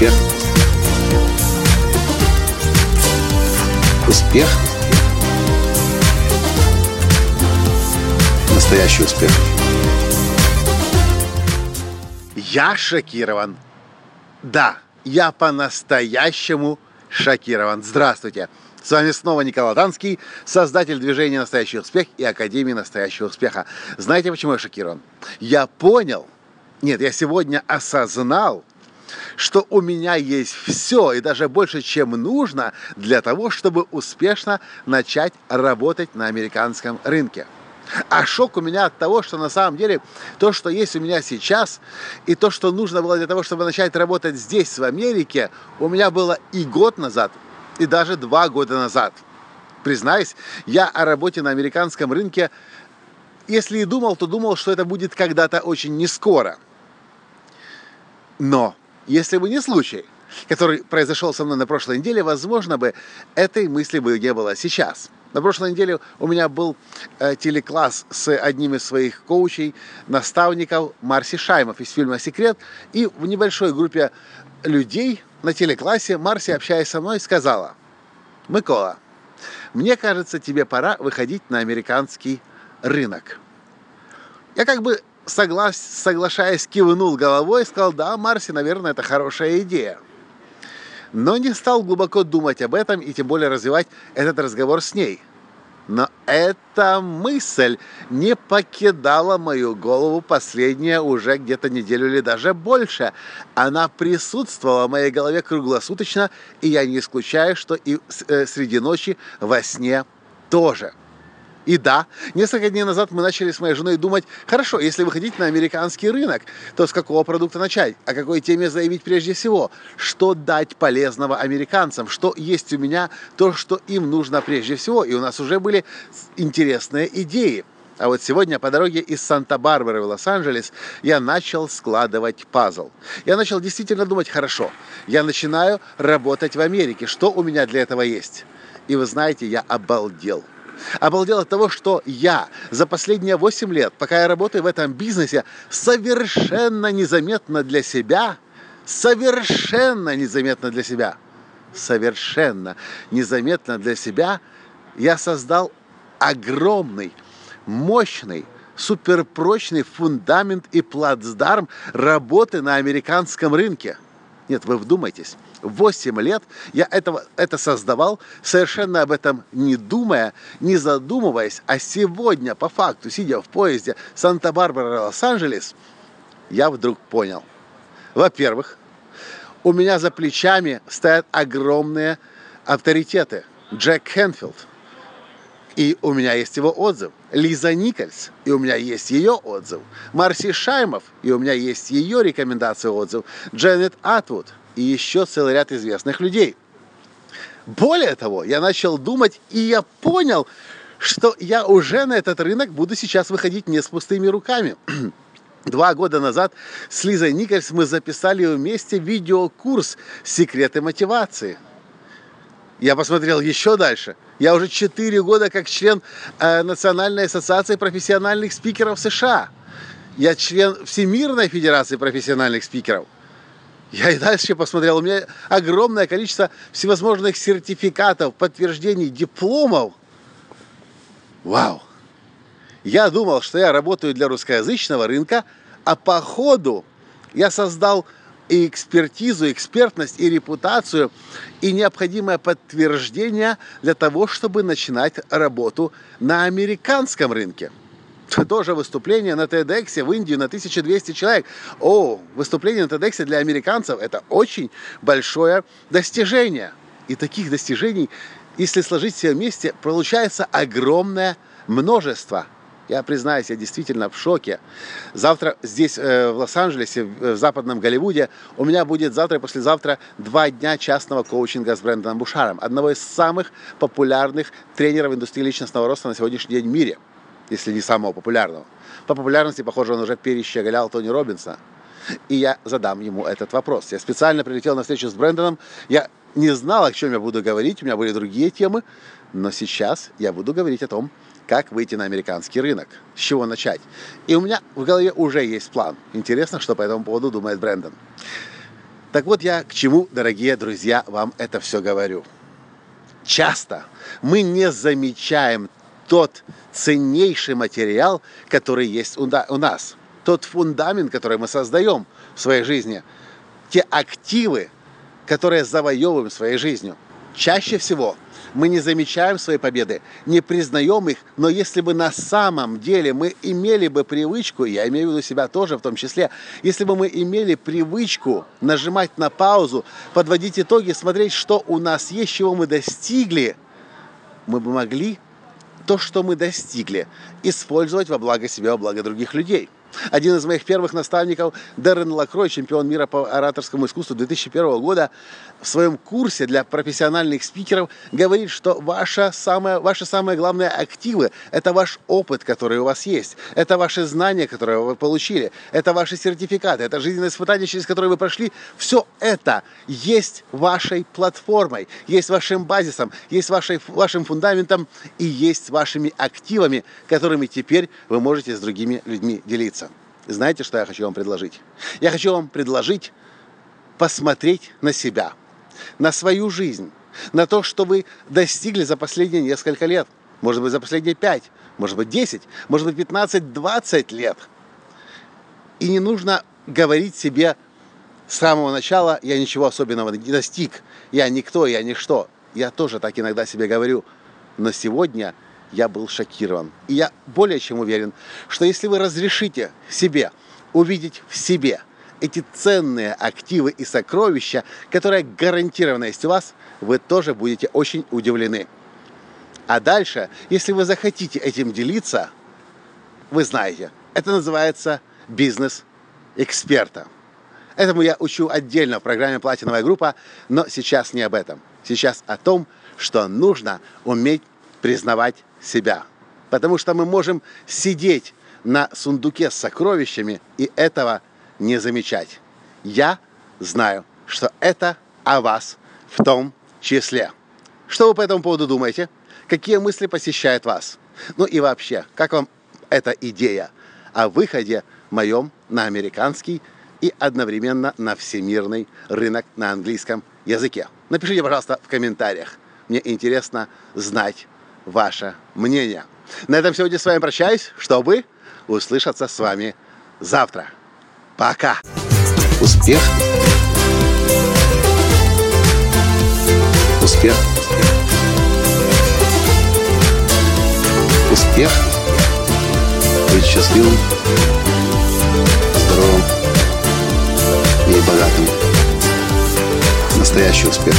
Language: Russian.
Успех. Успех. Настоящий успех. Я шокирован. Да, я по-настоящему шокирован. Здравствуйте. С вами снова Николай Танский, создатель движения «Настоящий успех» и Академии «Настоящего успеха». Знаете, почему я шокирован? Я понял, нет, я сегодня осознал, что у меня есть все и даже больше, чем нужно для того, чтобы успешно начать работать на американском рынке. А шок у меня от того, что на самом деле то, что есть у меня сейчас, и то, что нужно было для того, чтобы начать работать здесь, в Америке, у меня было и год назад, и даже два года назад. Признаюсь, я о работе на американском рынке, если и думал, то думал, что это будет когда-то очень не скоро. Но если бы не случай, который произошел со мной на прошлой неделе, возможно бы этой мысли бы не было сейчас. На прошлой неделе у меня был э, телекласс с одним из своих коучей, наставников Марси Шаймов из фильма «Секрет». И в небольшой группе людей на телеклассе Марси, общаясь со мной, сказала, «Микола, мне кажется, тебе пора выходить на американский рынок». Я как бы соглас, соглашаясь, кивнул головой и сказал, да, Марси, наверное, это хорошая идея. Но не стал глубоко думать об этом и тем более развивать этот разговор с ней. Но эта мысль не покидала мою голову последние уже где-то неделю или даже больше. Она присутствовала в моей голове круглосуточно, и я не исключаю, что и э, среди ночи во сне тоже. И да, несколько дней назад мы начали с моей женой думать, хорошо, если выходить на американский рынок, то с какого продукта начать, о какой теме заявить прежде всего, что дать полезного американцам, что есть у меня, то, что им нужно прежде всего. И у нас уже были интересные идеи. А вот сегодня по дороге из Санта-Барбары в Лос-Анджелес я начал складывать пазл. Я начал действительно думать, хорошо, я начинаю работать в Америке, что у меня для этого есть. И вы знаете, я обалдел. Обалдел от того, что я за последние 8 лет, пока я работаю в этом бизнесе, совершенно незаметно для себя, совершенно незаметно для себя, совершенно незаметно для себя я создал огромный, мощный, суперпрочный фундамент и плацдарм работы на американском рынке. Нет, вы вдумайтесь. 8 лет я этого, это создавал, совершенно об этом не думая, не задумываясь. А сегодня, по факту, сидя в поезде Санта-Барбара-Лос-Анджелес, я вдруг понял. Во-первых, у меня за плечами стоят огромные авторитеты. Джек Хенфилд. И у меня есть его отзыв. Лиза Никольс, и у меня есть ее отзыв. Марси Шаймов, и у меня есть ее рекомендация отзыв. Дженнет Атвуд – и еще целый ряд известных людей. Более того, я начал думать, и я понял, что я уже на этот рынок буду сейчас выходить не с пустыми руками. Два года назад с Лизой Никольс мы записали вместе видеокурс «Секреты мотивации». Я посмотрел еще дальше. Я уже четыре года как член э, Национальной ассоциации профессиональных спикеров США. Я член Всемирной федерации профессиональных спикеров – я и дальше посмотрел. У меня огромное количество всевозможных сертификатов, подтверждений, дипломов. Вау! Я думал, что я работаю для русскоязычного рынка, а по ходу я создал и экспертизу, экспертность, и репутацию, и необходимое подтверждение для того, чтобы начинать работу на американском рынке тоже выступление на TEDx в Индию на 1200 человек. О, выступление на TEDx для американцев – это очень большое достижение. И таких достижений, если сложить все вместе, получается огромное множество. Я признаюсь, я действительно в шоке. Завтра здесь, э, в Лос-Анджелесе, в западном Голливуде, у меня будет завтра и послезавтра два дня частного коучинга с Брэндоном Бушаром, одного из самых популярных тренеров индустрии личностного роста на сегодняшний день в мире – если не самого популярного. По популярности, похоже, он уже перещеголял Тони Робинса. И я задам ему этот вопрос. Я специально прилетел на встречу с Брэндоном. Я не знал, о чем я буду говорить, у меня были другие темы, но сейчас я буду говорить о том, как выйти на американский рынок, с чего начать. И у меня в голове уже есть план. Интересно, что по этому поводу думает Брэндон. Так вот я к чему, дорогие друзья, вам это все говорю. Часто мы не замечаем тот ценнейший материал, который есть у нас, тот фундамент, который мы создаем в своей жизни, те активы, которые завоевываем своей жизнью. Чаще всего – мы не замечаем свои победы, не признаем их, но если бы на самом деле мы имели бы привычку, я имею в виду себя тоже в том числе, если бы мы имели привычку нажимать на паузу, подводить итоги, смотреть, что у нас есть, чего мы достигли, мы бы могли то, что мы достигли, использовать во благо себя, во благо других людей – один из моих первых наставников, Дэрен Лакрой, чемпион мира по ораторскому искусству 2001 года, в своем курсе для профессиональных спикеров говорит, что ваша самая, ваши самые главные активы – это ваш опыт, который у вас есть, это ваши знания, которые вы получили, это ваши сертификаты, это жизненные испытания, через которые вы прошли. Все это есть вашей платформой, есть вашим базисом, есть вашей, вашим фундаментом и есть вашими активами, которыми теперь вы можете с другими людьми делиться. Знаете, что я хочу вам предложить? Я хочу вам предложить посмотреть на себя, на свою жизнь, на то, что вы достигли за последние несколько лет. Может быть, за последние пять, может быть, 10, может быть, 15, 20 лет. И не нужно говорить себе с самого начала, я ничего особенного не достиг, я никто, я ничто. Я тоже так иногда себе говорю. Но сегодня я был шокирован. И я более чем уверен, что если вы разрешите себе увидеть в себе эти ценные активы и сокровища, которые гарантированно есть у вас, вы тоже будете очень удивлены. А дальше, если вы захотите этим делиться, вы знаете, это называется бизнес эксперта. Этому я учу отдельно в программе «Платиновая группа», но сейчас не об этом. Сейчас о том, что нужно уметь признавать себя. Потому что мы можем сидеть на сундуке с сокровищами и этого не замечать. Я знаю, что это о вас в том числе. Что вы по этому поводу думаете? Какие мысли посещают вас? Ну и вообще, как вам эта идея о выходе моем на американский и одновременно на всемирный рынок на английском языке? Напишите, пожалуйста, в комментариях. Мне интересно знать ваше мнение. На этом сегодня с вами прощаюсь, чтобы услышаться с вами завтра. Пока! Успех! Успех! Успех! Быть счастливым, здоровым и богатым. Настоящий успех!